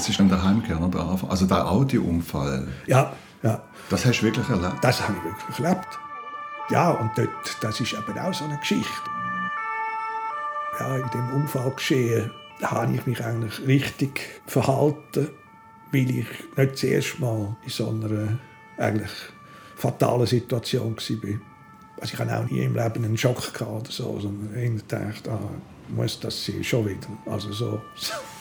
Das ist dann der Heimkehr, der Anfang. Also der Audiounfall. Ja, ja. Das hast du wirklich erlebt? Das habe ich wirklich erlebt. Ja, und dort, das ist eben auch so eine Geschichte. Ja, in dem Unfall geschehen habe ich mich eigentlich richtig verhalten, weil ich nicht das erste Mal in so einer eigentlich fatalen Situation war. Also ich hatte auch nie im Leben einen Schock gehabt oder so, sondern ich dachte, ah, muss das sein, schon wieder. Also so,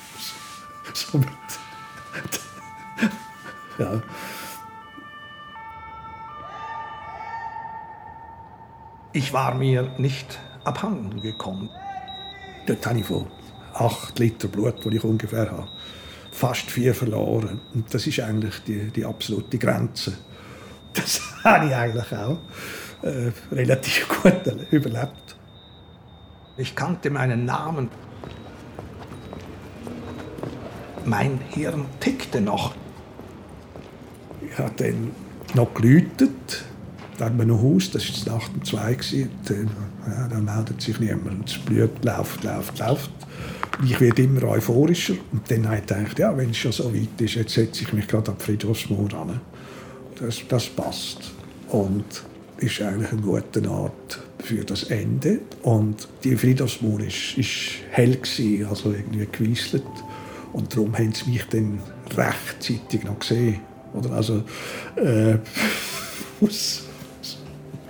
ja. Ich war mir nicht abhanden gekommen. Dort habe ich von acht Liter Blut, die ich ungefähr habe, fast vier verloren. Und das ist eigentlich die, die absolute Grenze. Das habe ich eigentlich auch äh, relativ gut überlebt. Ich kannte meinen Namen. Mein Hirn tickte noch. Ich habe dann noch geläutet. Da hat man noch Haus, das war Nacht um zwei. Dann, ja, dann meldet sich niemand. Das Blut läuft, läuft, läuft. Ich werde immer euphorischer. Und dann habe ich gedacht, ja, wenn es schon so weit ist, jetzt setze ich mich gerade an die Friedhofsmauer an. Das, das passt. Und ist eigentlich eine gute Art für das Ende. Und die Friedhofsmauer war hell, gewesen, also irgendwie geweißelt. Und darum haben sie mich dann rechtzeitig noch gesehen. Oder also, äh,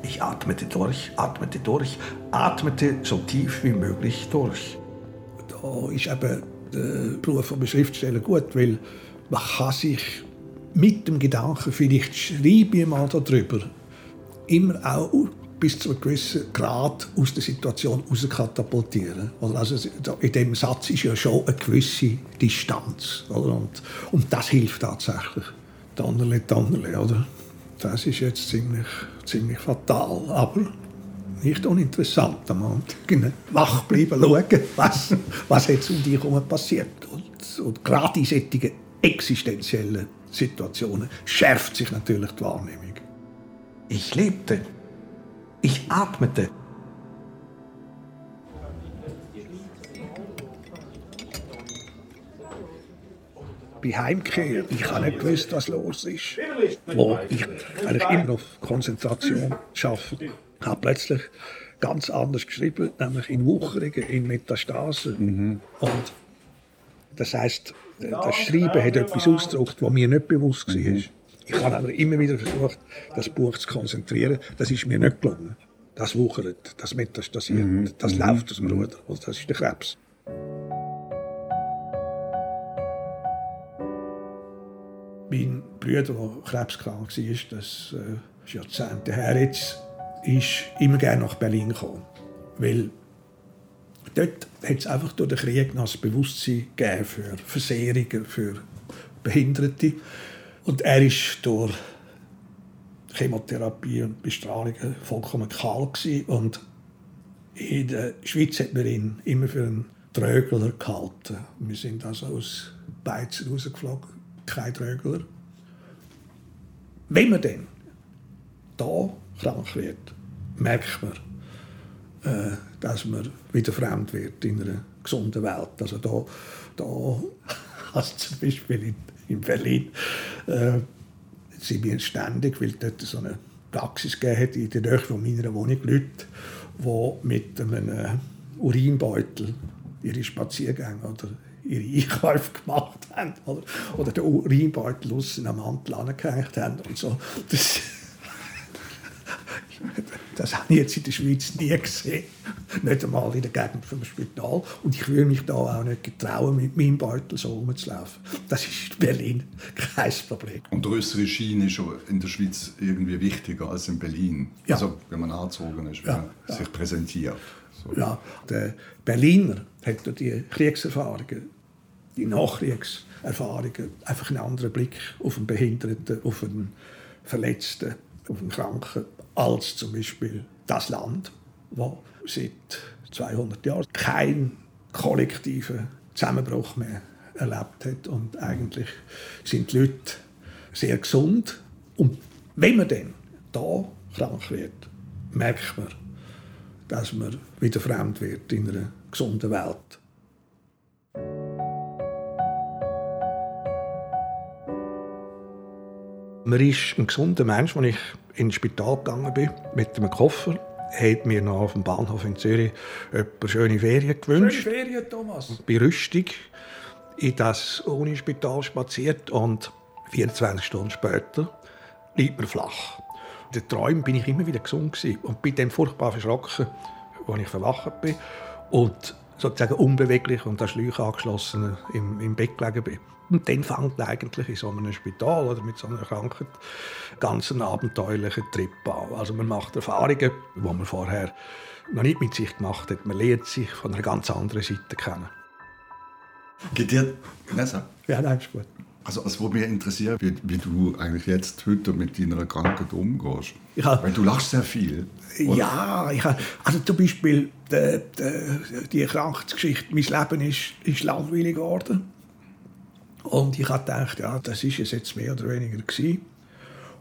ich atmete durch, atmete durch, atmete so tief wie möglich durch. Da ist eben der Beruf des Schriftsteller gut, weil man kann sich mit dem Gedanken, vielleicht schreibe ich mal darüber, immer auch bis zu einem gewissen Grad aus der Situation katapultieren. Also in dem Satz ist ja schon eine gewisse Distanz. Oder? Und, und das hilft tatsächlich. Donnerle, Donnerle, oder? Das ist jetzt ziemlich, ziemlich fatal. Aber nicht uninteressant. Am wach bleiben, schauen, was, was jetzt um dich herum passiert. Und, und gerade in solchen existenziellen Situationen schärft sich natürlich die Wahrnehmung. Ich lebte. Ich atmete. Bei Heimkehr, ich habe nicht gewusst, was los ist. Wo ich eigentlich immer auf Konzentration arbeite, Ich habe plötzlich ganz anders geschrieben, nämlich in Wucherungen, in Metastasen. Mhm. Und das heißt, das Schreiben hat etwas ausgedrückt, was mir nicht bewusst war. Mhm. Ich habe aber immer wieder versucht, das Buch zu konzentrieren. Das ist mir nicht gelungen. Das wuchert, das metastasiert, mhm. das mhm. läuft aus dem Ruder. Also das ist der Krebs. Mein Bruder, der krebskrank war, das äh, ist Jahrzehnte her jetzt, ist immer gerne nach Berlin gekommen. Weil dort hat es einfach durch den Krieg noch das Bewusstsein gegeben für Versehrungen, für Behinderte. Und er ist durch Chemotherapie und Bestrahlung vollkommen kahl und in der Schweiz hat man ihn immer für einen Trögler gehalten. Wir sind also aus Beizen rausgeflogen, kein Trögler. Wenn man dann da krank wird, merkt man, äh, dass man wieder fremd wird in einer gesunden Welt. Also da, da also zum Beispiel in in Berlin, äh, sind wir ständig, weil dort so eine Praxis gegeben in der Nähe von meiner Wohnung Leute, die mit einem äh, Urinbeutel ihre Spaziergänge oder ihre Einkäufe gemacht haben oder, oder den Urinbeutel außen am Mantel angehängt haben und so. Das, das habe ich jetzt in der Schweiz nie gesehen. Nicht einmal in der Gegend vom Spital. Und ich würde mich da auch nicht getrauen, mit meinem Beutel so rumzulaufen. Das ist in Berlin kein Problem. Und der äußere Schein ist in der Schweiz irgendwie wichtiger als in Berlin. Ja. Also, wenn man angezogen ist, wenn ja, man ja. sich präsentiert. So. Ja, der Berliner hat durch die Kriegserfahrungen, die Nachkriegserfahrungen, einfach einen anderen Blick auf einen Behinderten, auf einen Verletzten, auf einen Kranken als zum Beispiel das Land, das seit 200 Jahren keinen kollektiven Zusammenbruch mehr erlebt hat. Und eigentlich sind die Leute sehr gesund. Und wenn man dann da krank wird, merkt man, dass man wieder fremd wird in einer gesunden Welt. Man ist ein gesunder Mensch, als ich ins Spital gegangen bin mit einem Koffer hat mir noch auf dem Bahnhof in Zürich jemand schöne Ferien gewünscht. Schöne Ferien, Thomas. Bei Rüstung in das Unispital spaziert und 24 Stunden später liegt mir flach. In den Träumen bin ich immer wieder gesund und bin dann furchtbar verschrocken, als ich verwacht bin und sozusagen unbeweglich und das Schläuche angeschlossen im, im Bett gelegen bin. Und dann fängt eigentlich in so einem Spital oder mit so einer Krankheit ganz ein abenteuerlicher Trip an. Also man macht Erfahrungen, die man vorher noch nicht mit sich gemacht hat. Man lernt sich von einer ganz anderen Seite kennen. Geht dir, Nessa? Ja, nein, ist gut. Also, was mich interessiert, wie, wie, du eigentlich jetzt heute mit deiner Krankheit umgehst. Hab, Weil du lachst sehr viel. Oder? Ja, ich also zum Beispiel die, die, die Krankheitsgeschichte, mein Leben ist, ist langweilig geworden. Und ich habe gedacht, ja, das ist es jetzt mehr oder weniger gewesen.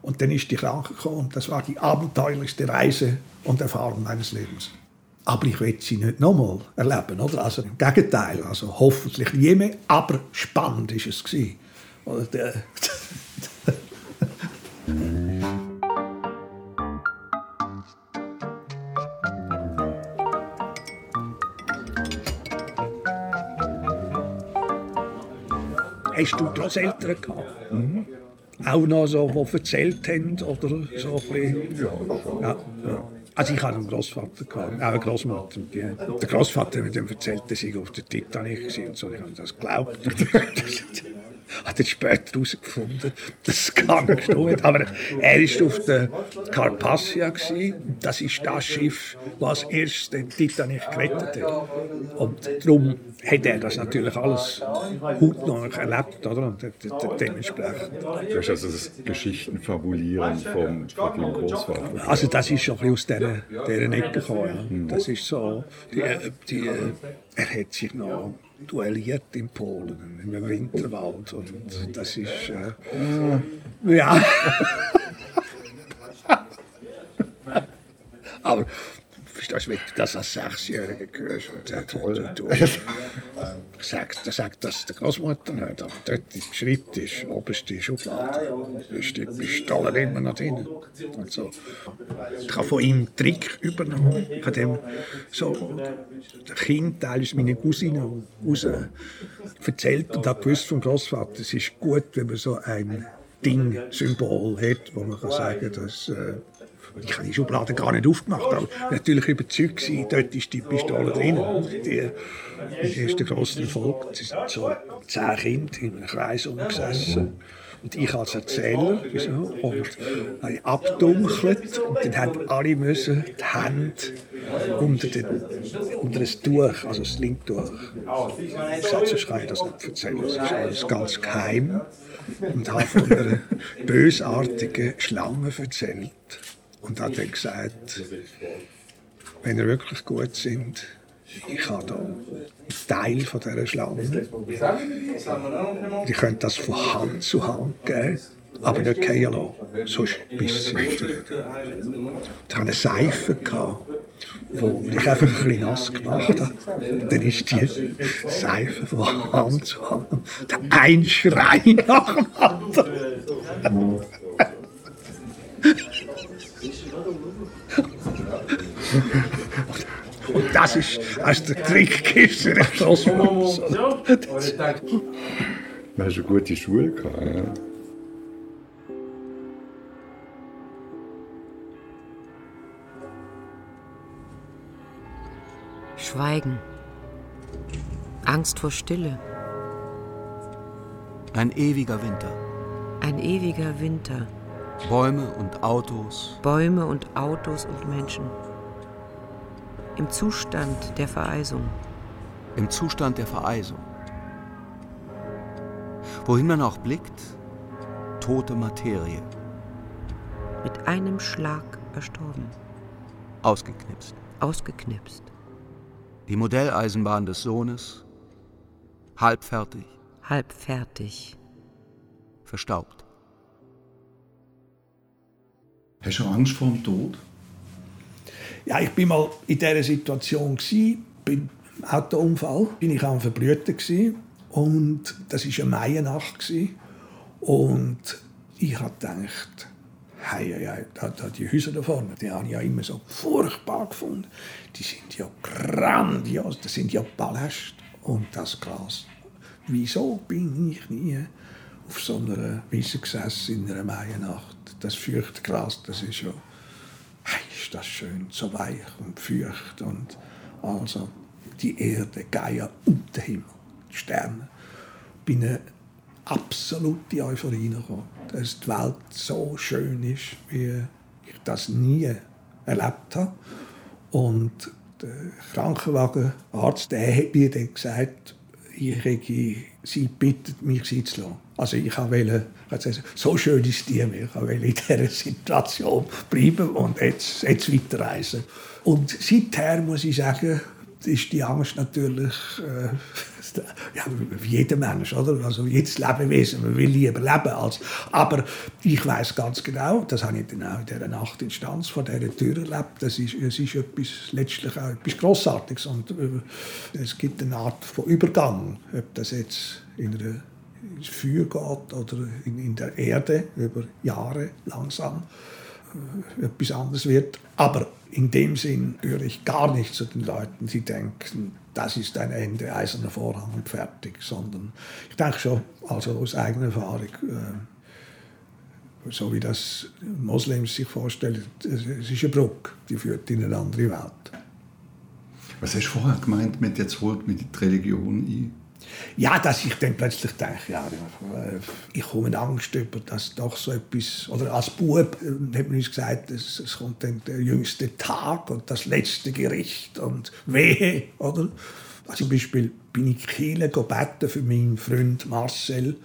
Und dann ist die Krankheit gekommen und das war die abenteuerlichste Reise und Erfahrung meines Lebens. Aber ich will sie nicht nochmal erleben, oder? Also im Gegenteil, also hoffentlich nie mehr, aber spannend ist es gewesen. Oder Hast du Großeltern gehabt? Mhm. Auch noch so, die erzählt haben oder so? Ja. ja. Also ich hatte einen Großvater, auch eine Großmutter. der Großvater mit dem erzählt, dass ich auf der Titanic war und so. Ich habe das geglaubt. hat er später herausgefunden, dass es gar nicht stimmt. Aber er war auf der Carpassia. Das ist das Schiff, das erst den Titanic gerettet hat. Und darum hat er das natürlich alles hautnah erlebt. Oder? Dementsprechend. Du hast also das Geschichtenfabulieren vom, von deinem Großvater. Also das ist schon aus dieser, dieser Ecke gekommen. Das ist so, die, die, er hat sich noch duelliert in Polen, im Winterwald. Und das ist. Äh, ja. Aber verstehst du, wenn du das als Sechsjähriger hörst und du, du, sagt, sagt das der Großmutter nicht, aber dort im Schreibtisch, oberste Schublade, ist die Pistole immer noch drin. Und so. Ich habe von ihm Trick übernommen, von dem so, der Kind, ist meine Cousine, raus erzählt und hat gewusst vom Großvater, es ist gut, wenn man so ein Ding, Symbol hat, wo man kann sagen kann, dass äh, ich habe die Schublade gar nicht aufgemacht, aber natürlich überzeugt gewesen, dort ist die Pistole drin. Die, das ist der grosse Erfolg. Es sind so zehn Kinder in einem Kreis umgesessen. Und ich als Erzähler wieso, und habe abdunkelt und dann haben alle müssen die Hände unter, den, unter das Tuch, also das Linktuch. Sonst kann ich das nicht erzählen. Das ist alles ganz geheim. Und habe von einer bösartigen Schlange erzählt. Und hat dann gesagt, wenn ihr wirklich gut sind, ich habe da einen Teil von dieser Schlange. Die können das von Hand zu Hand geben, aber nicht gehen lassen. Sonst bissen sie Ich hatte eine Seife, wo ich einfach ein bisschen nass gemacht habe. Dann ist die Seife von Hand zu Hand. Ein Schrei nach dem anderen. Das ist als der Trickkiste der Großvater. Du hast eine gute Schule gehabt, ja. Schweigen. Angst vor Stille. Ein ewiger Winter. Ein ewiger Winter. Bäume und Autos. Bäume und Autos und Menschen. Im Zustand der Vereisung. Im Zustand der Vereisung. Wohin man auch blickt, tote Materie. Mit einem Schlag erstorben. Ausgeknipst. Ausgeknipst. Die Modelleisenbahn des Sohnes, halbfertig. Halbfertig. Verstaubt. Hast du Angst vor dem Tod? Ja, ich bin mal in dieser Situation gsi, beim Autounfall, bin ich am Verblüten und das ist eine Maiennacht und ich habe gedacht, hey, hey, hey, die Häuser da vorne, die habe ich ja immer so furchtbar gefunden. Die sind ja grandios, das sind ja Paläste. Und das Gras. Wieso bin ich nie auf so einer Wiese gesessen in einer Maiennacht? Das Gras, das ist ja, ist das schön, so weich und feucht und also die Erde, Gaia und der Himmel, die Sterne. Bin eine absolute Euphorie gekommen, dass die Welt so schön ist, wie ich das nie erlebt habe. Und der Krankenwagenarzt der hat mir dann gesagt, ich sie bittet, mich sein zu lassen. Also ich wollte, so schön ist die mir, ich wollte in dieser Situation bleiben und jetzt, jetzt weiterreisen. Und seither muss ich sagen, ist die Angst natürlich äh, ja, wie jeder Mensch, oder? Also jedes Lebewesen, man will lieber leben als. Aber ich weiß ganz genau, das habe ich dann auch in dieser Nachtinstanz vor dieser Tür erlebt. Das ist, es ist etwas, letztlich auch etwas Grossartiges und äh, es gibt eine Art von Übergang, ob das jetzt in einer Feuer geht oder in, in der Erde über Jahre langsam äh, etwas anderes wird. Aber in dem Sinn gehöre ich gar nicht zu den Leuten, die denken, das ist ein Ende, eiserner Vorhang und fertig, sondern ich denke schon, also aus eigener Erfahrung, äh, so wie das Moslems sich vorstellen, es ist eine Brücke, die führt in eine andere Welt. Was hast du vorher gemeint mit jetzt holt mit die Religion ein? Ja, dass ich dann plötzlich denke, ja, ich komme Angst über, dass doch so etwas, oder als Bub äh, hat man uns gesagt, es, es kommt dann der jüngste Tag und das letzte Gericht und wehe, oder? Also zum Beispiel bin ich Kiel beten für meinen Freund Marcel,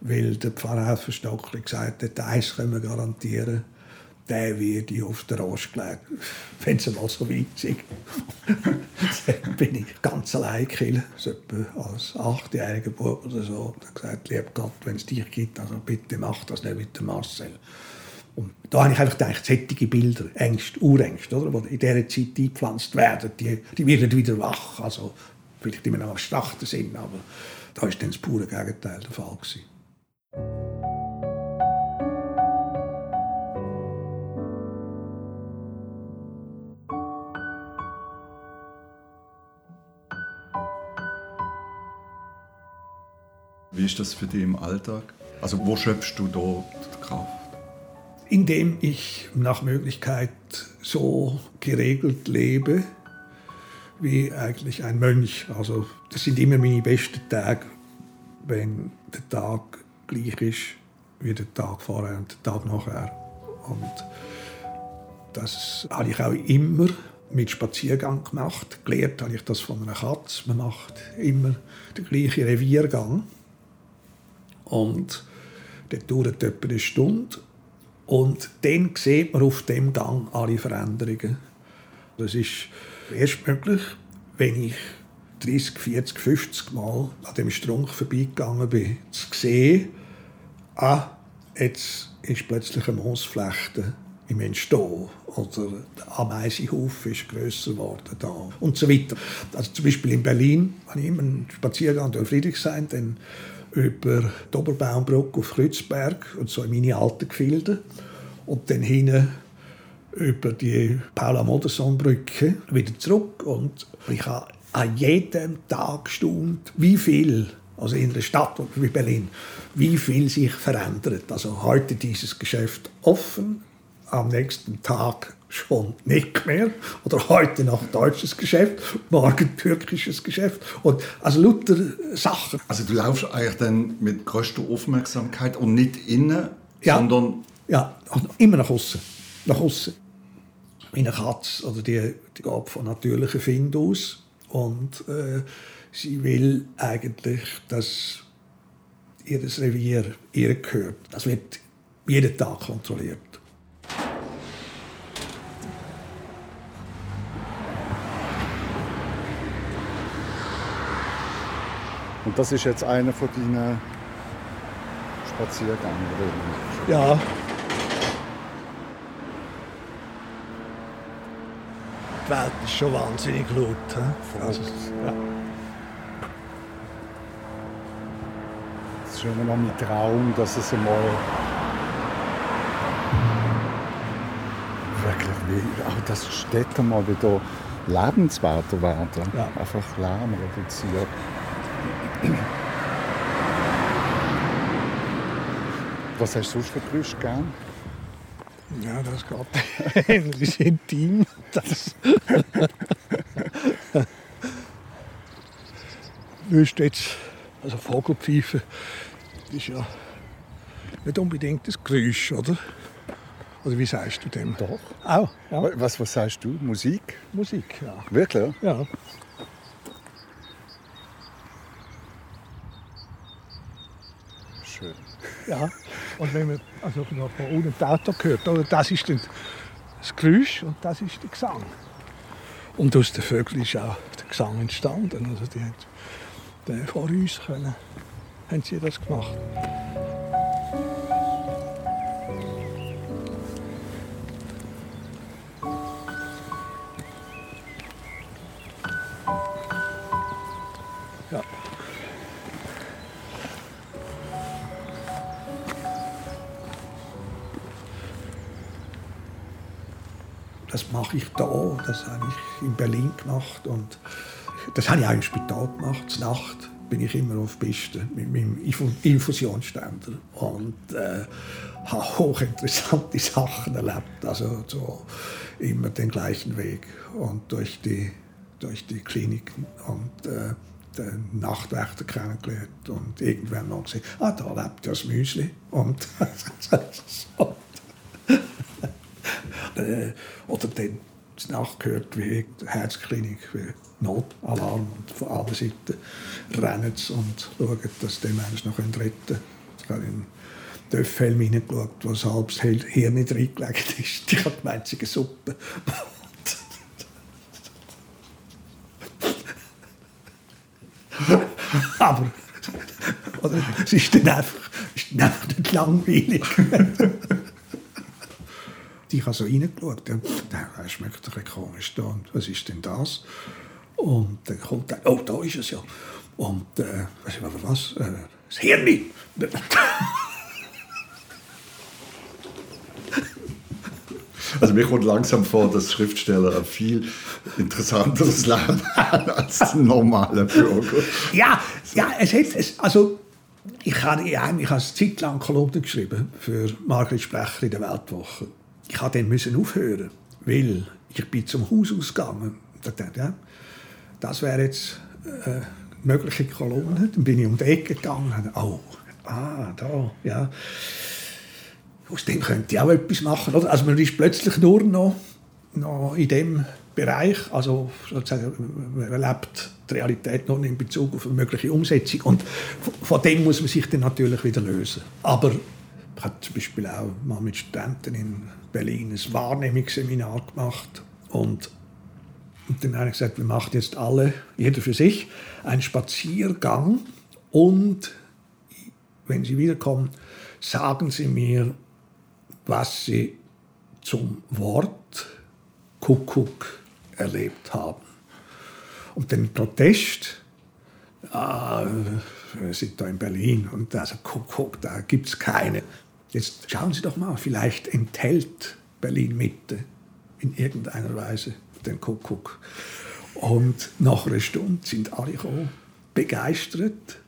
weil der Pfarrer Stockli gesagt hat, eins können wir garantieren, der ich auf der Rost gelegt. Wenn es mal so weit ist. bin ich ganz allein gekillt, so als achtjähriger Bub oder so. Habe gesagt, lieb Gott, wenn es dich gibt, also bitte mach das nicht mit dem Marcel. Und da habe ich einfach gedacht, solche Bilder, Ängste, Urängste, oder, die in dieser Zeit eingepflanzt werden, die, die werden wieder wach. Also vielleicht noch abstrakten Sinn, aber da war dann das pure Gegenteil der Fall. Gewesen. Wie ist das für dich im Alltag? Also wo schöpfst du da Kraft? Indem ich nach Möglichkeit so geregelt lebe, wie eigentlich ein Mönch. Also das sind immer meine besten Tage, wenn der Tag gleich ist wie der Tag vorher und der Tag nachher. Und das habe ich auch immer mit Spaziergang gemacht. Gelernt habe ich das von einer Katze. Man macht immer den gleichen Reviergang. Und der dauert etwa eine Stunde. Und dann sieht man auf dem Gang alle Veränderungen. Das ist erst möglich, wenn ich 30, 40, 50 Mal an dem Strunk vorbeigegangen bin, zu sehen, ah, jetzt ist plötzlich eine Moosflechte im Entstehen oder der Ameisenhaufen ist grösser geworden da und so weiter. Also zum Beispiel in Berlin, wenn ich immer einen Spaziergang durch Friedrichshain, dann über die Oberbaumbrücke auf Kreuzberg und so in meine alten Gefilde und dann hinten über die Paula Modersohn Brücke wieder zurück und ich habe an jedem Tag gestaunt, wie viel, also in einer Stadt wie Berlin, wie viel sich verändert. Also heute dieses Geschäft offen, am nächsten Tag schon nicht mehr. Oder heute noch deutsches Geschäft, morgen türkisches Geschäft. Und also lauter Sachen. Also du laufst eigentlich dann mit größter Aufmerksamkeit und nicht innen, ja, sondern... Ja, immer nach außen. Nach außen. Meine Katze, oder die, die geht von natürlichen Find aus. Und äh, sie will eigentlich, dass ihr Revier ihr gehört. Das wird jeden Tag kontrolliert. Und das ist jetzt einer von deinen Spaziergängen. Ja. Die Welt ist schon wahnsinnig laut. He? Also, ja. Das ist immer noch mein Traum, dass es einmal wirklich auch dass Städte mal wieder lebenswerter werden. Ja. Einfach Lärm reduziert. Was hast du sonst für Geräusche gern? Ja, das geht ähnlich intim. Das ist jetzt, also Vogelpfeife ist ja nicht unbedingt das Geräusch, oder? Oder wie sagst du dem? Doch. Auch, ja. Was, was sagst du? Musik? Musik, ja. Wirklich? ja. Schön. Ja, und wenn man also von unten das Auto hört, oder, das ist dann das Geräusch und das ist der Gesang. Und aus den Vögeln ist auch der Gesang entstanden. Also die haben, vor uns können, haben sie das gemacht. Ja. Mache ich da, das habe ich in Berlin gemacht und das habe ich auch im Spital gemacht. Nacht bin ich immer auf Piste mit meinem Infusionsständer und äh, habe hochinteressante Sachen erlebt. Also so immer den gleichen Weg und durch die, durch die Kliniken und äh, den Nachtwächter kennengelernt und irgendwann mal gesehen, ah, da lebt das Müsli. Und. äh, oder dann nachgehört, wie die Herzklinik, wie Notalarm und von allen Seiten rennen sie und schauen, dass die Menschen noch retten können. Ich habe in den Töpfhelm hineingeschaut, wo ein halbes Hirn nicht reingelegt ist. Ich habe sei eine Suppe. Aber oder, es ist dann einfach, ist dann einfach nicht langweilig. Ich habe so reingeschaut und der schmeckt ein bisschen komisch da. Und was ist denn das? Und dann kommt er, oh, da ist es ja. Und äh, was, was? Äh, das Hirn. Also mir kommt langsam vor, dass Schriftsteller ein viel interessanteres Leben haben als ein normaler Bürger. ja, ja, es hat, es, also ich habe ich habe eine Zeit lang Kolumnen geschrieben für Margret Sprecher in der Weltwoche. Ich habe dann müssen aufhören, weil ich bin zum Haus ausgegangen. Ja, das wäre jetzt äh, eine mögliche Kolumne. Dann bin ich um die Ecke gegangen oh, ah, da, ja. Aus dem könnte ich auch etwas machen. Oder? Also man ist plötzlich nur noch, noch in dem Bereich, also sozusagen, man erlebt die Realität nur in Bezug auf eine mögliche Umsetzung und von dem muss man sich dann natürlich wieder lösen. Aber ich habe zum Beispiel auch mal mit Studenten in Berlin ein Wahrnehmungsseminar gemacht und, und dann habe ich gesagt, wir machen jetzt alle, jeder für sich, einen Spaziergang und wenn Sie wiederkommen, sagen Sie mir, was Sie zum Wort Kuckuck erlebt haben. Und den Protest, ah, wir sind da in Berlin und also Kuckuck, da gibt es keine. Jetzt schauen Sie doch mal, vielleicht enthält Berlin Mitte in irgendeiner Weise den Kuckuck. Und nach einer Stunde sind alle gekommen, begeistert.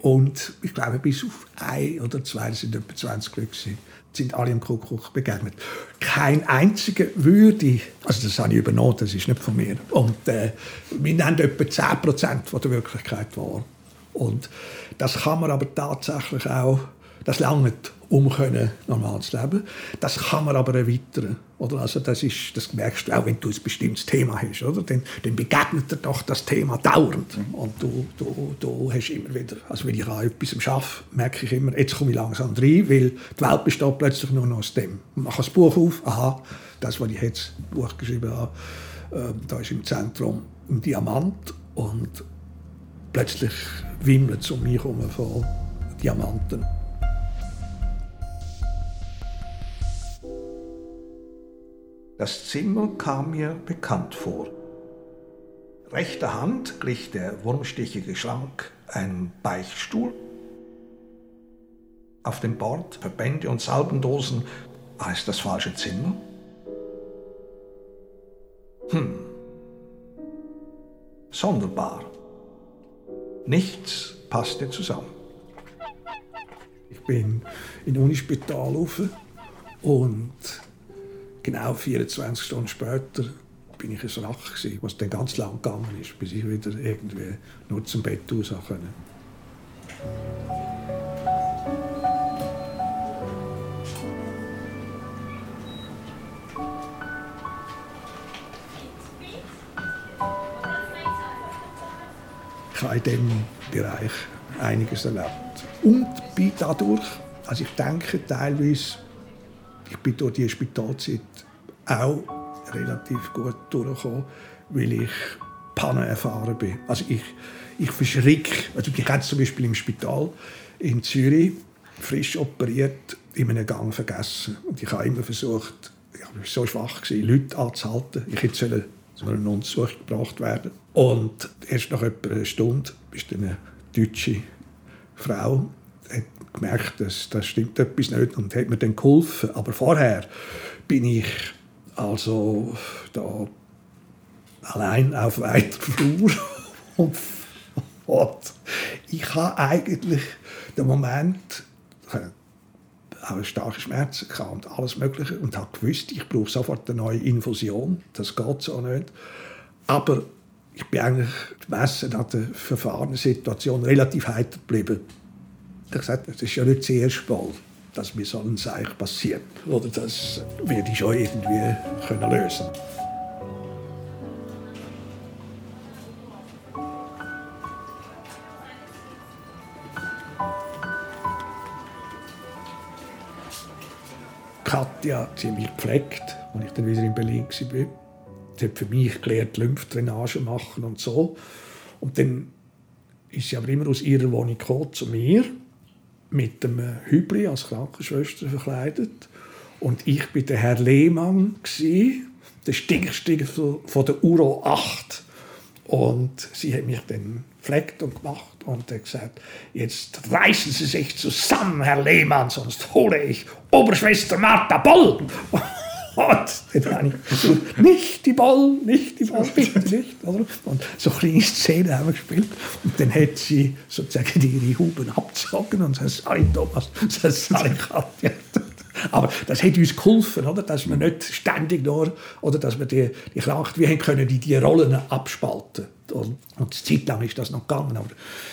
Und ich glaube, bis auf ein oder zwei, das sind etwa 20 Leute, gewesen, sind alle im Kuckuck begegnet. Kein einziger würde, also das habe ich übernommen, das ist nicht von mir. Und äh, wir nennen etwa 10% von der Wirklichkeit wahr. Und das kann man aber tatsächlich auch, das langt, um können, normal zu leben. Das kann man aber erweitern. Oder? Also das, ist, das merkst du auch, wenn du ein bestimmtes Thema hast. Oder? Dann, dann begegnet dir doch das Thema dauernd. Und du, du, du hast immer wieder, also wenn ich an etwas arbeite, merke ich immer, jetzt komme ich langsam rein, weil die Welt besteht plötzlich nur noch aus dem. Ich mache das Buch auf, aha, das, was ich jetzt Buch geschrieben habe, äh, da ist im Zentrum ein Diamant und plötzlich wimmelt es um mich herum von Diamanten. Das Zimmer kam mir bekannt vor. Rechter Hand glich der wurmstichige Schrank einem Beichtstuhl. Auf dem Bord Verbände und Salbendosen. War es das falsche Zimmer? Hm. Sonderbar. Nichts passte zusammen. Ich bin in Unispital rauf und genau 24 Stunden später bin ich ein Rach gewesen, was dann ganz lang gegangen ist, bis ich wieder irgendwie nur zum Bett raus konnte. Ich habe in diesem Bereich einiges erlebt. Und bin dadurch, also ich denke teilweise, ich bin durch die Spitalzeit auch relativ gut durchgekommen, weil ich Pannen erfahren bin. Also ich, ich verschrick, also ich bin zum Beispiel im Spital in Zürich frisch operiert, in einem Gang vergessen. Und ich habe immer versucht, ich war so schwach, gewesen, Leute anzuhalten. Ich hätte zu einer Untersuchung gebracht werden. Und erst nach etwa einer Stunde ist eine deutsche Frau gemerkt, dass das stimmt etwas nicht und hat mir dann geholfen. Aber vorher bin ich also da allein auf weiter Flur ich habe eigentlich den Moment auch starke Schmerzen gehabt und alles Mögliche und habe gewusst, ich brauche sofort eine neue Infusion. Das geht so nicht. Aber ich bin eigentlich gemessen an der Verfahrenssituation relativ heiter geblieben. Ich habe gesagt, das ist ja nicht das erste Mal, dass mir so ein Seich passiert. Oder das werde ich schon irgendwie können lösen. Katja ziemlich gepflegt, als ich dann wieder in Berlin war. Sie hat für mich gelernt, Lymphdrainage machen und so. Und dann ist sie aber immer aus ihrer Wohnung gekommen, zu mir mit einem Hübli als Krankenschwester verkleidet. Und ich war der Herr Lehmann, der Stinkstiger von der Uro 8. Und sie hat mich dann gepflegt und gemacht und hat gesagt, jetzt reißen Sie sich zusammen, Herr Lehmann, sonst hole ich Oberschwester Martha Boll. Ich gesagt, nicht die Ball, nicht die Ball, bitte nicht. Oder? Und so eine kleine Szene haben wir gespielt. Und dann hat sie sozusagen ihre Huben abgezogen und sagt, sorry Thomas, sorry Katja. Aber das hat uns geholfen, oder? dass wir nicht ständig nur, oder dass wir die, die Krankheit, wir haben können die, die Rollen abspalten. Und, und Zeit lang ist das noch gegangen, aber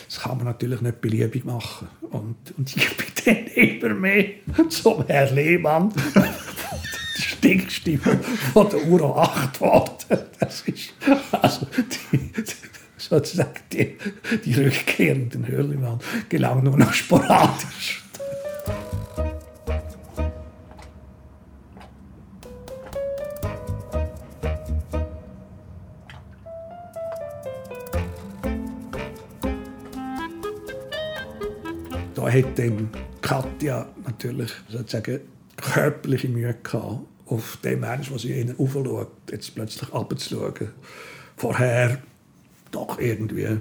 das kann man natürlich nicht beliebig machen. Und, und ich bin dann immer mehr zum Herrn Lehmann, die Stinkstiefel von der Uro 8 geworden. Das ist also die, sozusagen die, die rückkehrenden Hörlimann gelangen nur noch sporadisch. da hat dann Katja natürlich sozusagen körperliche Mühe gehabt, auf den Menschen, der sie ihnen aufschaut, jetzt plötzlich abzuschauen. Vorher doch irgendwie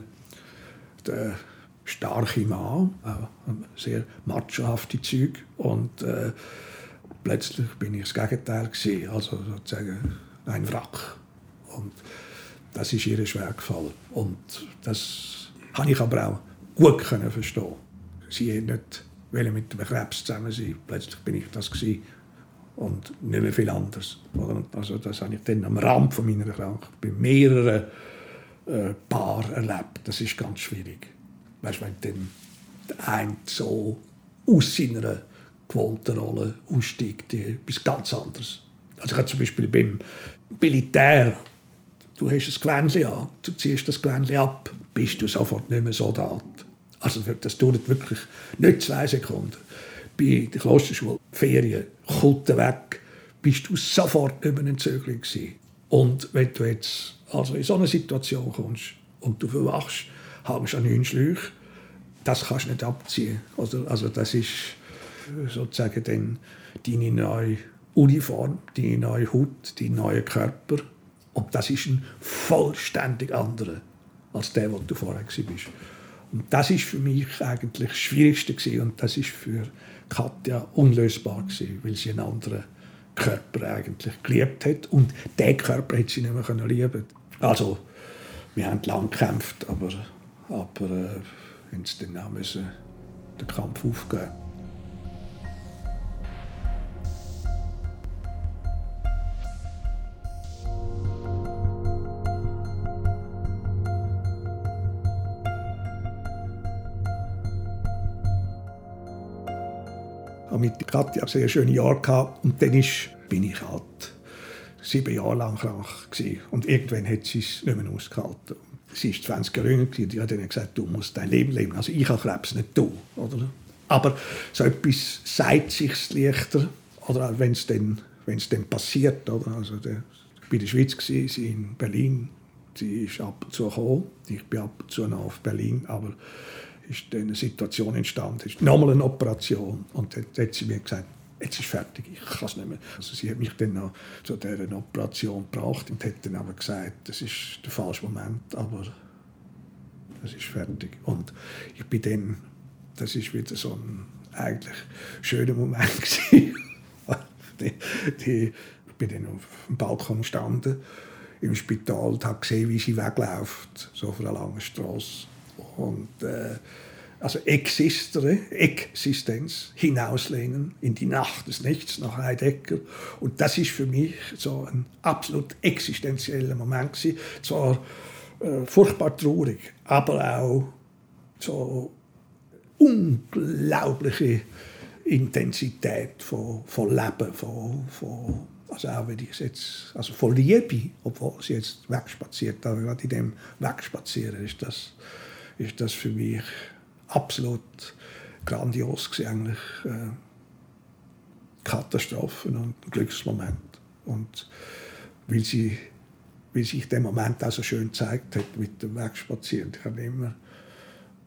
der starke Mann, sehr machohafte Züg und äh, plötzlich bin ich das Gegenteil gewesen, also sozusagen ein Wrack und das ist ihr schwer gefallen und das habe ich aber auch gut können verstehen sie nicht mit dem Krebs zusammen sein. Plötzlich bin ich das gewesen und nicht mehr viel anders. Also das habe ich dann am Rand von meiner Krankheit bei mehreren äh, Paaren erlebt. Das ist ganz schwierig. Weißt, wenn dann der eine so aus seiner gewohnten Rolle aussteigt, etwas ganz anderes. Also ich habe zum Beispiel beim Militär, du hast ein Gewändchen an, du ziehst das Gewändchen ab, bist du sofort nicht mehr Soldat. Also das dauert wirklich nicht zwei Sekunden. Bei der Klosterschule, Ferien, Kutten weg, bist du sofort über einen Zögling gewesen. Und wenn du jetzt also in so eine Situation kommst und du verwachst, hängst an neun Schläuchen, das kannst du nicht abziehen. Also, also das ist sozusagen dann deine neue Uniform, deine neue Haut, dein neuer Körper. Und das ist ein vollständig anderer als der, wo du vorher warst. Und das ist für mich eigentlich das Schwierigste gewesen. und das ist für Katja unlösbar gewesen, weil sie einen anderen Körper eigentlich geliebt hat und den Körper hat sie nicht mehr lieben Also wir haben lang gekämpft, aber, aber äh, wenn es dann auch müssen, den Kampf aufgeben mit Katja sehr schöne Jahre gehabt und dann ist, bin ich halt sieben Jahre lang krank gewesen. und irgendwann hat sie es nicht mehr ausgehalten. Sie ist 20 Jahre jünger und die hat dann gesagt, du musst dein Leben leben. Also ich habe Krebs nicht du, oder? Aber so etwas sagt sich leichter, oder wenn es dann, wenn es dann passiert, oder? Also der, ich war in der Schweiz, gewesen, sie in Berlin, sie ist ab und zu gekommen, ich bin ab und zu noch auf Berlin, aber ist eine Situation entstanden, ist nochmal eine Operation und dann hat sie mir gesagt, jetzt ist fertig, ich kann es nicht mehr. Also sie hat mich dann noch zu dieser Operation gebracht und hat dann aber gesagt, das ist der falsche Moment, aber es ist fertig. Und ich bin dann, das ist wieder so ein eigentlich schöner Moment die, die, ich bin dann auf dem Balkon gestanden im Spital und habe gesehen, wie sie wegläuft, so auf einer langen Straße. Und äh, also existere, Existenz hinauslehnen in die Nacht des Nichts nach Heidegger. Und das ist für mich so ein absolut existenzieller Moment gewesen. Zwar äh, furchtbar traurig, aber auch so unglaubliche Intensität von, von Leben, von, von also auch wenn ich jetzt, also von Liebe, obwohl sie jetzt wegspaziert, aber gerade in dem Wegspazieren ist das, ist das für mich absolut grandios gewesen, eigentlich. Äh, Katastrophen und Glücksmoment. Und weil, sie, weil sich der Moment auch so schön gezeigt hat mit dem Wegspazieren. Ich habe immer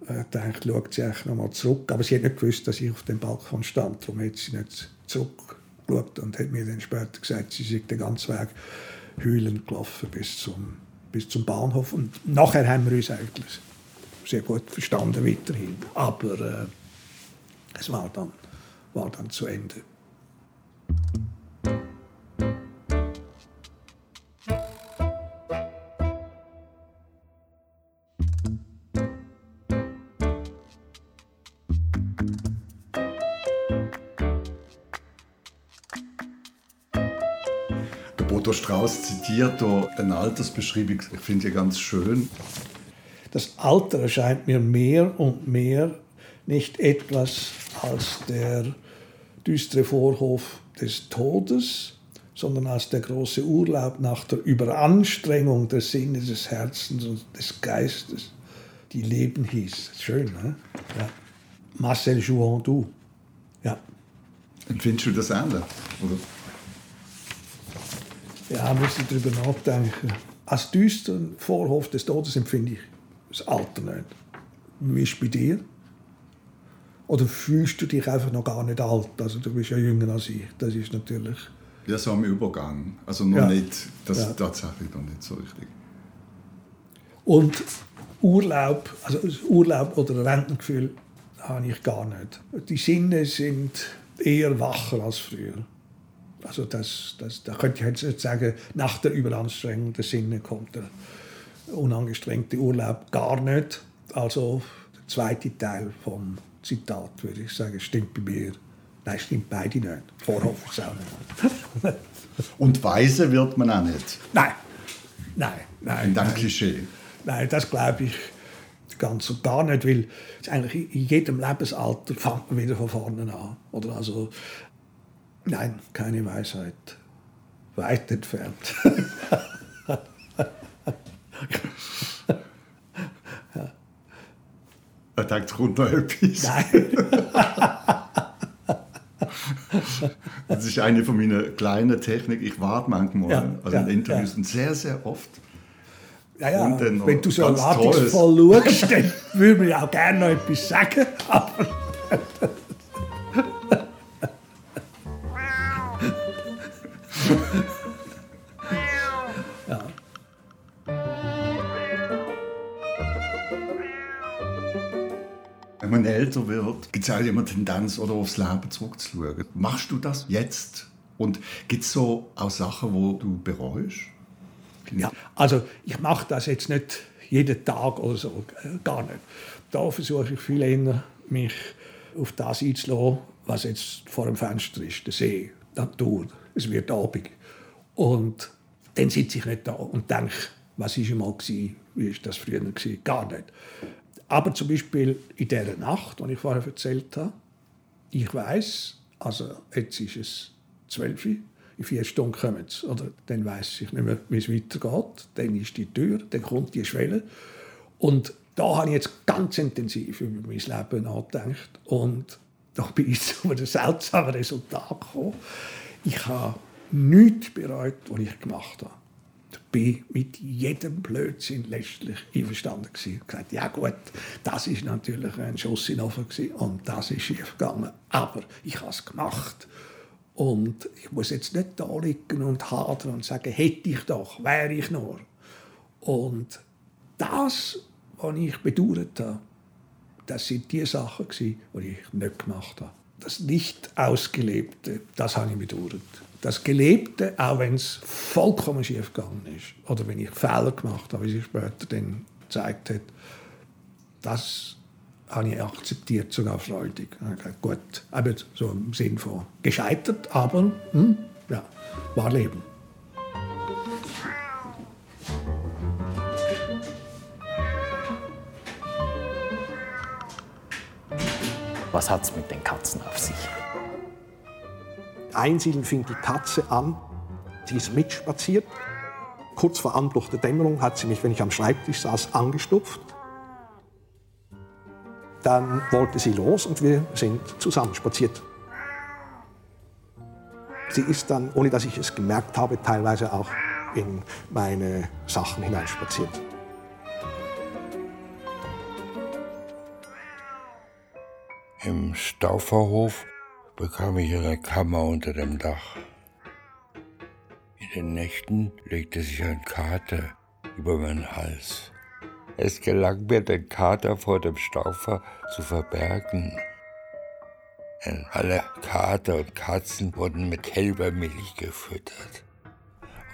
äh, gedacht, schaut sie eigentlich nochmal zurück. Aber sie hat nicht gewusst, dass ich auf dem Balkon stand. Darum hat sie nicht zurückgeschaut und hat mir dann später gesagt, sie sei den ganzen Weg heulend gelaufen bis zum, bis zum Bahnhof. Und nachher haben wir uns eigentlich sehr gut verstanden weiterhin. Aber äh, es war dann, war dann zu Ende. Bodo Strauß zitiert hier eine Altersbeschreibung, ich finde die ganz schön. Das Alter erscheint mir mehr und mehr nicht etwas als der düstere Vorhof des Todes, sondern als der große Urlaub nach der Überanstrengung des Sinnes, des Herzens und des Geistes, die Leben hieß. Schön, ne? Ja. Marcel Jouandou. Ja. Empfindest du das ähnlich? Ja, muss ich darüber nachdenken. Als düsteren Vorhof des Todes empfinde ich das Alter nicht. Wie ist es bei dir? Oder fühlst du dich einfach noch gar nicht alt? Also du bist ja jünger als ich. Das ist natürlich... Ja, so am Übergang. Also noch Ja. nicht, das Ja. tatsächlich noch nicht so richtig. Und Urlaub, also Urlaub oder Rentengefühl habe ich gar nicht. Die Sinne sind eher wacher als früher. Also das, das, da könnte ich jetzt nicht sagen, nach der Überanstrengung der Sinne kommt der unangestrengte Urlaub gar nicht. Also der zweite Teil vom Zitat würde ich sagen, stimmt bei mir. Nein, stimmt beide nicht. Vorhof ist auch nicht. Und weise wird man auch nicht. Nein, nein, nein. In dem nein. Klischee. Nein, das glaube ich ganz und gar nicht, weil es eigentlich in jedem Lebensalter fängt man wieder von vorne an. Oder also, nein, keine Weisheit. Weit entfernt. Er kommt noch etwas. nein. Das ist eine von meinen kleinen Techniken. Ich warte manchmal, Ja, also ja, in Interviews, ja. und sehr, sehr oft. Ja, ja, wenn du so erwartungsvoll schaust, dann würde man auch gerne noch etwas sagen. Aber auch immer Tendenz, oder aufs Leben zurückzuschauen. Machst du das jetzt? Und gibt es so auch Sachen, wo du bereust? Ja, also ich mache das jetzt nicht jeden Tag oder so, äh, gar nicht. Da versuche ich viel eher, mich auf das einzulassen, was jetzt vor dem Fenster ist, der See, die Natur, es wird Abend. Und dann sitze ich nicht da und denke, was war einmal, wie war das früher? Gewesen? Gar nicht. Aber zum Beispiel in dieser Nacht, die ich vorher erzählt habe, ich weiß, also jetzt ist es 12 Uhr, in vier Stunden kommen sie. Oder dann weiß ich nicht mehr, wie es weitergeht. Dann ist die Tür, dann kommt die Schwelle. Und da habe ich jetzt ganz intensiv über mein Leben nachgedacht. Und da bin ich zu einem seltsamen Resultat gekommen. Ich habe nichts bereut, was ich gemacht habe. Bin mit jedem Blödsinn letztlich einverstanden gewesen. Ich gesagt, ja gut, das ist natürlich ein Schuss in den Ofen gewesen und das ist schief gegangen. Aber ich habe es gemacht. Und ich muss jetzt nicht da liegen und hadern und sagen, hätte ich doch, wäre ich nur. Und das, was ich bedauert habe, das sind die Sachen, die ich nicht gemacht habe. Das nicht Ausgelebte, das habe ich bedauert. Das Gelebte, auch wenn es vollkommen schief gegangen ist, oder wenn ich Fehler gemacht habe, wie sich später dann gezeigt hat, das habe ich akzeptiert, sogar freudig. Gesagt, gut, aber so im Sinn von gescheitert, aber hm, ja, war Leben. Was hat es mit den Katzen auf sich? Einzeln fing die Katze an, sie ist mitspaziert. Kurz vor Anbruch der Dämmerung hat sie mich, wenn ich am Schreibtisch saß, angestupft. Dann wollte sie los und wir sind zusammen spaziert. Sie ist dann, ohne dass ich es gemerkt habe, teilweise auch in meine Sachen hineinspaziert. Im Stauferhof bekam ich eine Kammer unter dem Dach. In den Nächten legte sich ein Kater über meinen Hals. Es gelang mir, den Kater vor dem Staufer zu verbergen. Denn alle Kater und Katzen wurden mit Kälbermilch gefüttert.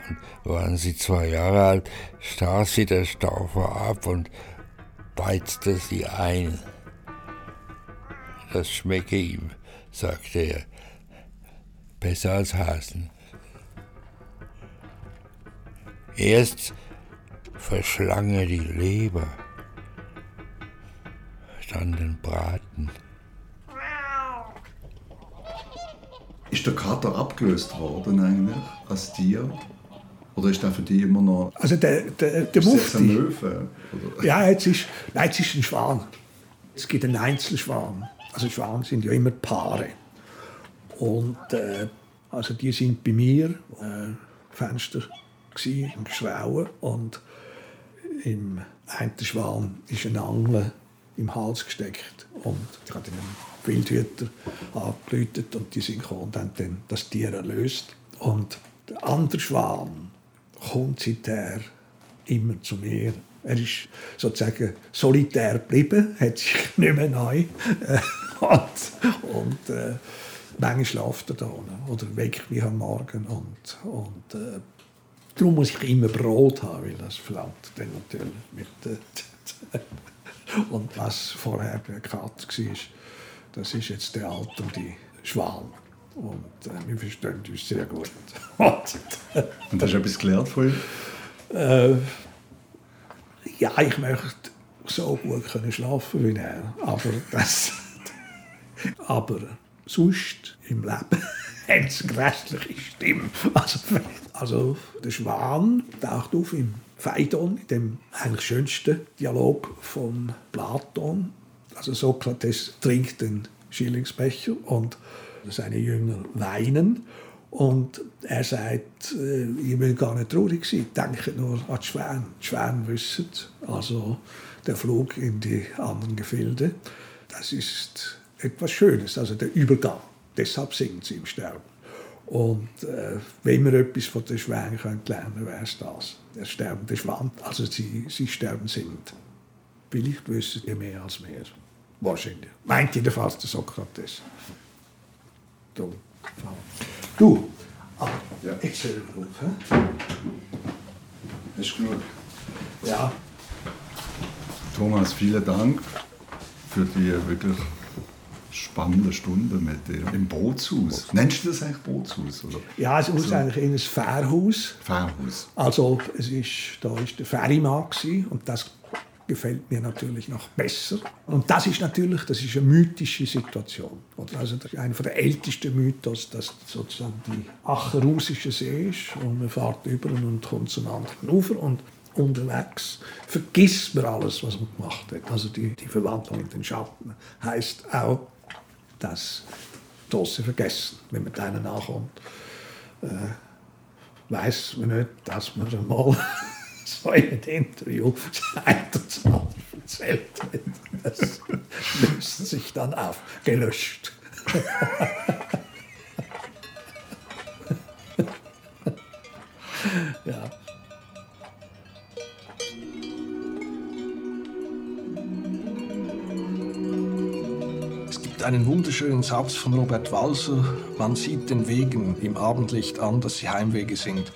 Und waren sie zwei Jahre alt, stach sie der Staufer ab und beizte sie ein. Das schmecke ihm, sagte er. Besser als Hasen. Erst verschlang er die Leber, dann den Braten. Ist der Kater abgelöst worden eigentlich als Tier? Oder ist der für dich immer noch... Also der, der, der ist ein Mufti, Löwe? Oder? ja, jetzt ist, nein, jetzt ist ein Schwan. Es gibt einen Einzelschwan. Also Schwan sind ja immer Paare. Und äh, also die sind bei mir äh, Fenster im Geschrauen und im einen Schwan ist ein Angel im Hals gesteckt und ich habe den Wildhüter angeläutet und die sind gekommen und haben dann das Tier erlöst. Und der andere Schwan kommt seither immer zu mir. Er ist sozusagen solitär geblieben, hat sich nicht mehr neu. Und und äh, manchmal schlaft er da oder weckt mich am Morgen. Und, und äh, darum muss ich immer Brot haben, weil das verlangt dann natürlich mit äh, Und was vorher der Katz war, das ist jetzt der alternde Schwan. Und äh, wir verstehen uns sehr gut. Und, hast du etwas gelernt von ihm? äh, ja, ich möchte so gut können schlafen wie er. Aber, das, aber sonst im Leben hat es grässliche Stimme. Also, also der Schwan taucht auf im Phaidon, in dem eigentlich schönsten Dialog von Platon. Also Sokrates trinkt den Schillingsbecher und seine Jünger weinen. Und er sagt, äh, ich will gar nicht traurig sein, denke nur an die Schwäne. Die Schwäne wissen, also der Flug in die anderen Gefilde, das ist etwas Schönes, also der Übergang. Deshalb singen sie im Sterben. Und äh, wenn wir etwas von den Schwänen lernen können, wäre es das. Der sterbende Schwan, also sie, sie sterben sind. Vielleicht wissen ihr mehr als mehr. Wahrscheinlich. Meint jedenfalls der Sokrates. Du, du ah, Ja. ich höre auf. Hast du genug? Ja, Thomas, vielen Dank für die wirklich spannende Stunde mit dir im Bootshaus. Nennst du das eigentlich Bootshaus? Oder? Ja, es ist eigentlich eher ein Fährhaus. Fährhaus. Also es ist, da war der gewesen, und das gefällt mir natürlich noch besser. Und das ist natürlich, das ist eine mythische Situation. Also das ist einer der ältesten Mythos, dass sozusagen die Acherusische See ist und man fährt über und kommt zum anderen Ufer und unterwegs vergisst man alles, was man gemacht hat. Also die, die Verwandlung in den Schatten heißt auch, dass Tosse vergessen, wenn man denen nachkommt. Äh, weiß man nicht, dass man einmal so in einem Interview das andere erzählt hat. Das löst sich dann auf, gelöscht. einen wunderschönen Satz von Robert Walser. Man sieht den Wegen im Abendlicht an, dass sie Heimwege sind.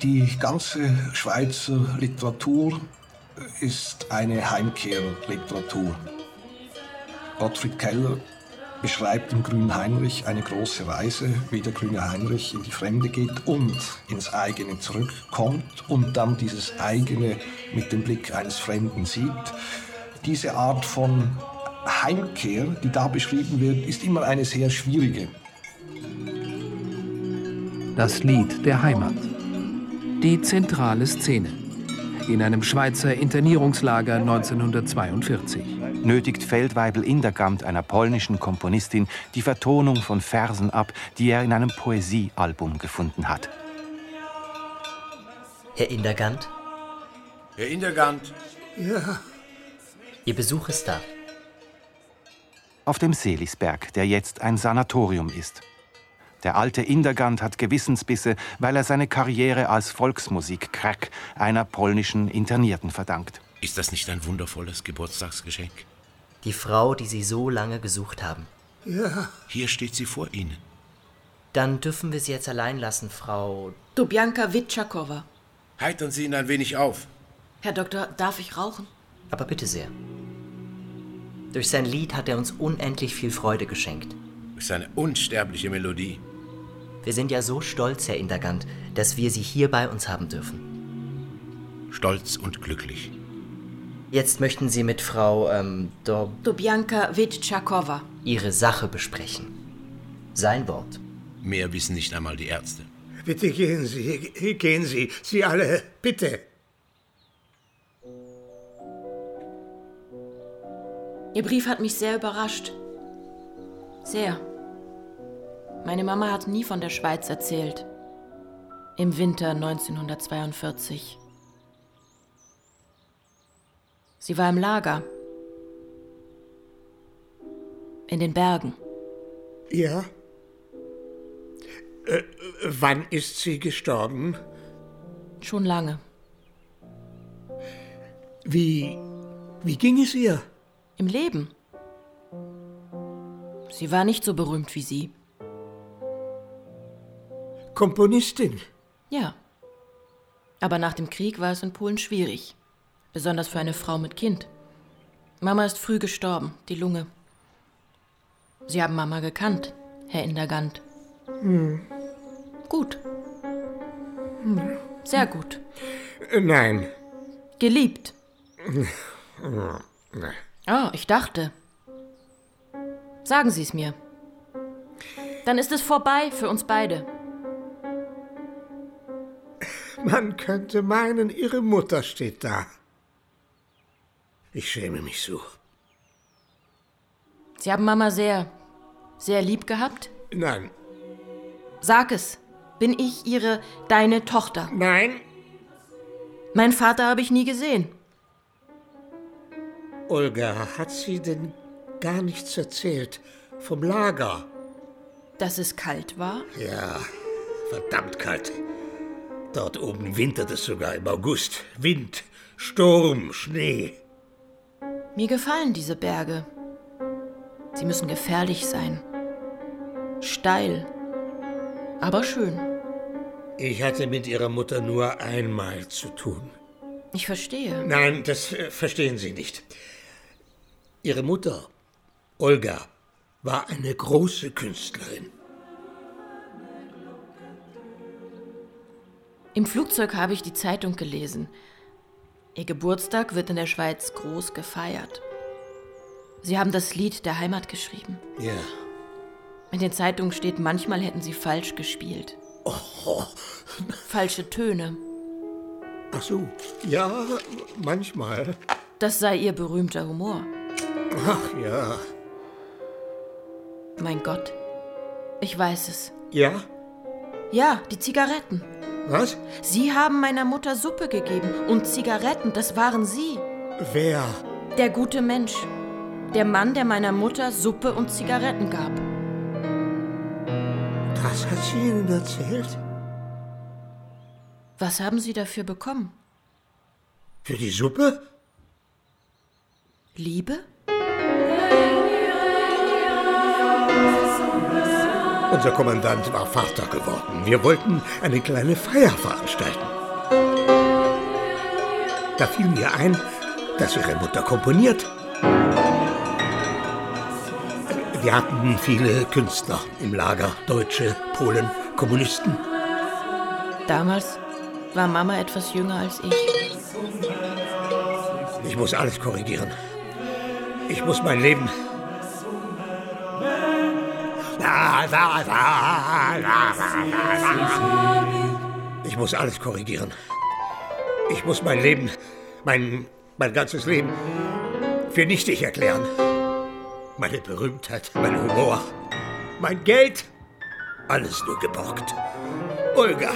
Die ganze Schweizer Literatur ist eine Heimkehrliteratur. Gottfried Keller beschreibt im Grünen Heinrich eine große Reise, wie der Grüne Heinrich in die Fremde geht und ins eigene zurückkommt und dann dieses eigene mit dem Blick eines Fremden sieht. Diese Art von Heimkehr, die da beschrieben wird, ist immer eine sehr schwierige. Das Lied der Heimat. Die zentrale Szene. In einem Schweizer Internierungslager 1942. Nötigt Feldweibel Indergant einer polnischen Komponistin die Vertonung von Versen ab, die er in einem Poesiealbum gefunden hat. Herr Indergant? Herr Indergant. Ja. Ihr Besuch ist da. Auf dem Selisberg, der jetzt ein Sanatorium ist. Der alte Indergant hat Gewissensbisse, weil er seine Karriere als Volksmusik-Crack einer polnischen Internierten verdankt. Ist das nicht ein wundervolles Geburtstagsgeschenk? Die Frau, die Sie so lange gesucht haben. Ja. Hier steht sie vor Ihnen. Dann dürfen wir Sie jetzt allein lassen, Frau. Dubjanka Witschakowa. Heitern Sie ihn ein wenig auf. Herr Doktor, darf ich rauchen? Aber bitte sehr. Durch sein Lied hat er uns unendlich viel Freude geschenkt. Durch seine unsterbliche Melodie. Wir sind ja so stolz, Herr Indergant, dass wir Sie hier bei uns haben dürfen. Stolz und glücklich. Jetzt möchten Sie mit Frau ähm, Dob Dubjanka Witschakowa Ihre Sache besprechen. Sein Wort. Mehr wissen nicht einmal die Ärzte. Bitte gehen Sie, gehen Sie, Sie alle, bitte. Ihr Brief hat mich sehr überrascht. Sehr. Meine Mama hat nie von der Schweiz erzählt. Im Winter 1942. Sie war im Lager. In den Bergen. Ja? Äh, wann ist sie gestorben? Schon lange. Wie. Wie ging es ihr? Im Leben. Sie war nicht so berühmt wie Sie. Komponistin? Ja. Aber nach dem Krieg war es in Polen schwierig. Besonders für eine Frau mit Kind. Mama ist früh gestorben, die Lunge. Sie haben Mama gekannt, Herr Indergant. Hm. Gut. Hm. Sehr gut. Nein. Geliebt. Nein. Oh, ich dachte. Sagen Sie es mir. Dann ist es vorbei für uns beide. Man könnte meinen, Ihre Mutter steht da. Ich schäme mich so. Sie haben Mama sehr, sehr lieb gehabt? Nein. Sag es. Bin ich Ihre, deine Tochter? Nein. Mein Vater habe ich nie gesehen. Olga, hat sie denn gar nichts erzählt vom Lager? Dass es kalt war? Ja, verdammt kalt. Dort oben wintert es sogar im August. Wind, Sturm, Schnee. Mir gefallen diese Berge. Sie müssen gefährlich sein. Steil, aber schön. Ich hatte mit ihrer Mutter nur einmal zu tun. Ich verstehe. Nein, das äh, verstehen Sie nicht. Ihre Mutter, Olga, war eine große Künstlerin. Im Flugzeug habe ich die Zeitung gelesen. Ihr Geburtstag wird in der Schweiz groß gefeiert. Sie haben das Lied der Heimat geschrieben. Ja. In den Zeitungen steht, manchmal hätten sie falsch gespielt. Oh, Falsche Töne. ach so. Ja, manchmal. Das sei ihr berühmter Humor. Ach ja. Mein Gott. Ich weiß es. Ja? Ja, die Zigaretten. Was? Sie haben meiner Mutter Suppe gegeben und Zigaretten, das waren Sie. Wer? Der gute Mensch. Der Mann, der meiner Mutter Suppe und Zigaretten gab. Das hat sie Ihnen erzählt? Was haben Sie dafür bekommen? Für die Suppe? Liebe? Unser Kommandant war Vater geworden. Wir wollten eine kleine Feier veranstalten. Da fiel mir ein, dass Ihre Mutter komponiert. Wir hatten viele Künstler im Lager, Deutsche, Polen, Kommunisten. Damals war Mama etwas jünger als ich. Ich muss alles korrigieren. Ich muss mein Leben. Ich muss alles korrigieren. Ich muss mein Leben, mein, mein ganzes Leben für nichtig erklären. Meine Berühmtheit, mein Humor, mein Geld, alles nur geborgt. Olga.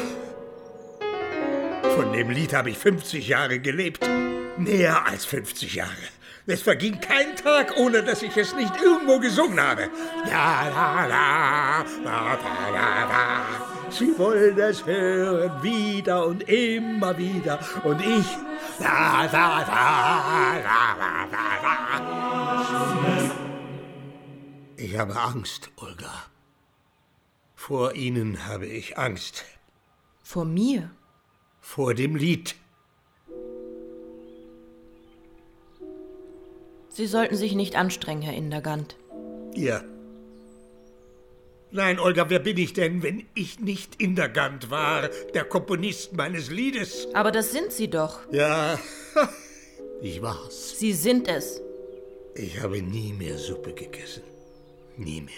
Von dem Lied habe ich 50 Jahre gelebt. Mehr als 50 Jahre. Es verging kein Tag, ohne dass ich es nicht irgendwo gesungen habe. La, la, la, la, la, la, la. Sie wollen es hören, wieder und immer wieder. Und ich. La, la, la, la, la, la, la. Ich habe Angst, Olga. Vor Ihnen habe ich Angst. Vor mir? Vor dem Lied. Sie sollten sich nicht anstrengen, Herr Indergant. Ja. Nein, Olga, wer bin ich denn, wenn ich nicht Indergant war, der Komponist meines Liedes? Aber das sind Sie doch. Ja, ich war's. Sie sind es. Ich habe nie mehr Suppe gegessen. Nie mehr.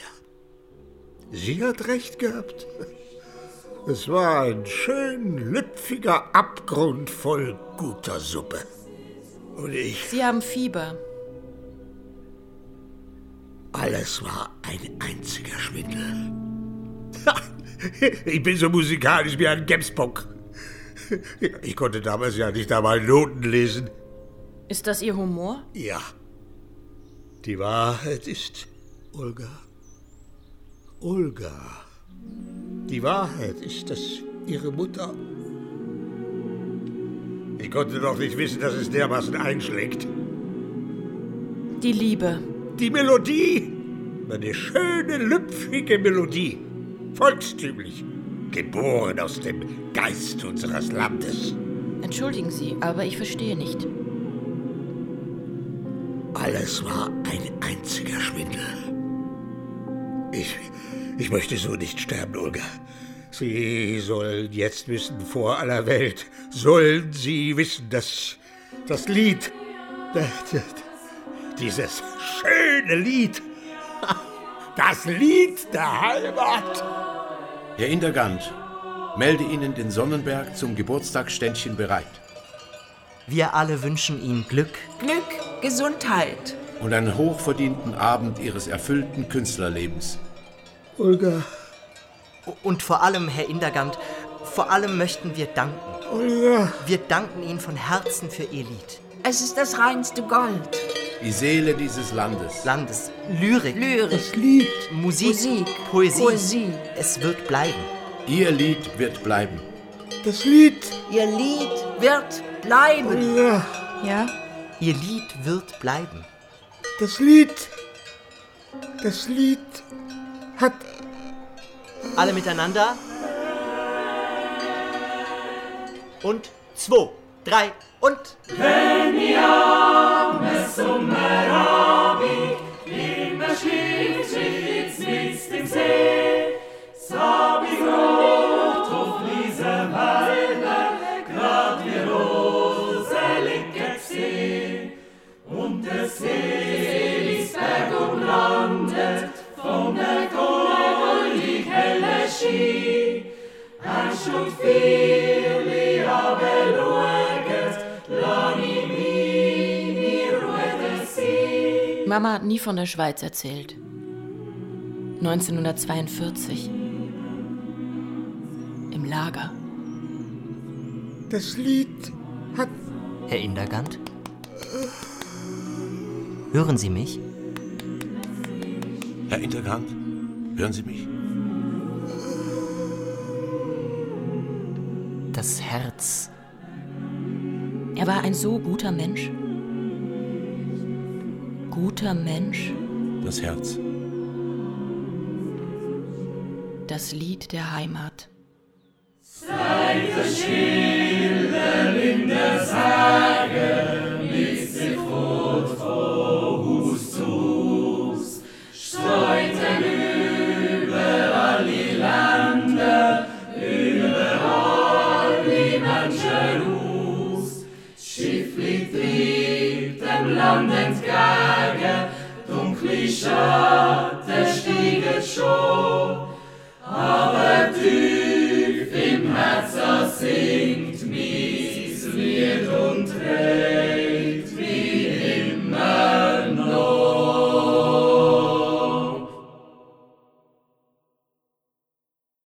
Sie hat recht gehabt. Es war ein schön lüpfiger Abgrund voll guter Suppe. Und ich. Sie haben Fieber. Alles war ein einziger Schwindel. Ich bin so musikalisch wie ein Gemsbock. Ich konnte damals ja nicht einmal Noten lesen. Ist das Ihr Humor? Ja. Die Wahrheit ist, Olga. Olga. Die Wahrheit ist, dass Ihre Mutter. Ich konnte doch nicht wissen, dass es dermaßen einschlägt. Die Liebe. Die Melodie. Eine schöne, lüpfige Melodie. Volkstümlich. Geboren aus dem Geist unseres Landes. Entschuldigen Sie, aber ich verstehe nicht. Alles war ein einziger Schwindel. Ich, ich möchte so nicht sterben, Olga. Sie sollen jetzt wissen, vor aller Welt, sollen Sie wissen, dass das Lied, dieses schöne Lied, das Lied der Heimat. Herr Indergant, melde Ihnen den Sonnenberg zum Geburtstagsständchen bereit. Wir alle wünschen Ihnen Glück Glück, Gesundheit. Und einen hochverdienten Abend Ihres erfüllten Künstlerlebens. Olga. Und vor allem, Herr Indergant, vor allem möchten wir danken. Olga. Wir danken Ihnen von Herzen für Ihr Lied. Es ist das reinste Gold. Die Seele dieses Landes. Landes. Lyrik. Lyrik. Das Lied. Musik. Musik. Poesie. Poesie. Es wird bleiben. Ihr Lied wird bleiben. Das Lied. Ihr Lied wird bleiben. Olga. Ja? Ihr Lied wird bleiben. Das Lied. Das Lied hat. Alle miteinander. Und zwei. drei und... Veniames Sommerabend, immer schläft mit dem See. Sabig rot auf diese Wälder, grad wie Rose See. Und der Seelisberg umrandet von der goldig helle Ski. Ein schon viel, Mama hat nie von der Schweiz erzählt. 1942. Im Lager. Das Lied hat Herr Indergant? Hören Sie mich? Herr Intergant, hören Sie mich? Das Herz. Er war ein so guter Mensch. Guter Mensch. Das Herz. Das Lied der Heimat.